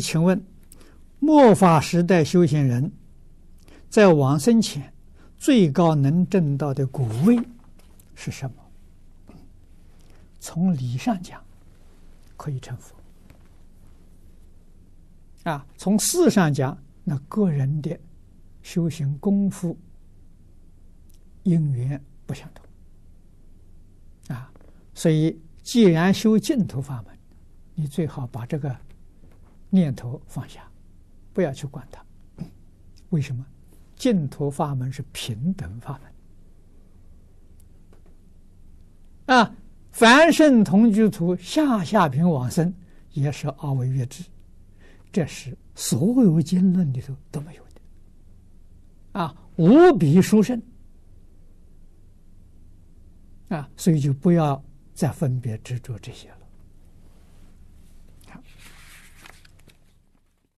请问，末法时代修行人在往生前最高能证到的果位是什么？从理上讲，可以成佛。啊，从事上讲，那个人的修行功夫因缘不相同。啊，所以既然修净土法门，你最好把这个念头放下，不要去管它。为什么？净土法门是平等法门。啊，凡圣同居土下下品往生，也是阿惟越致。这是所有经论里头都没有的。啊，无比殊胜。啊，所以就不要再分别执着这些了。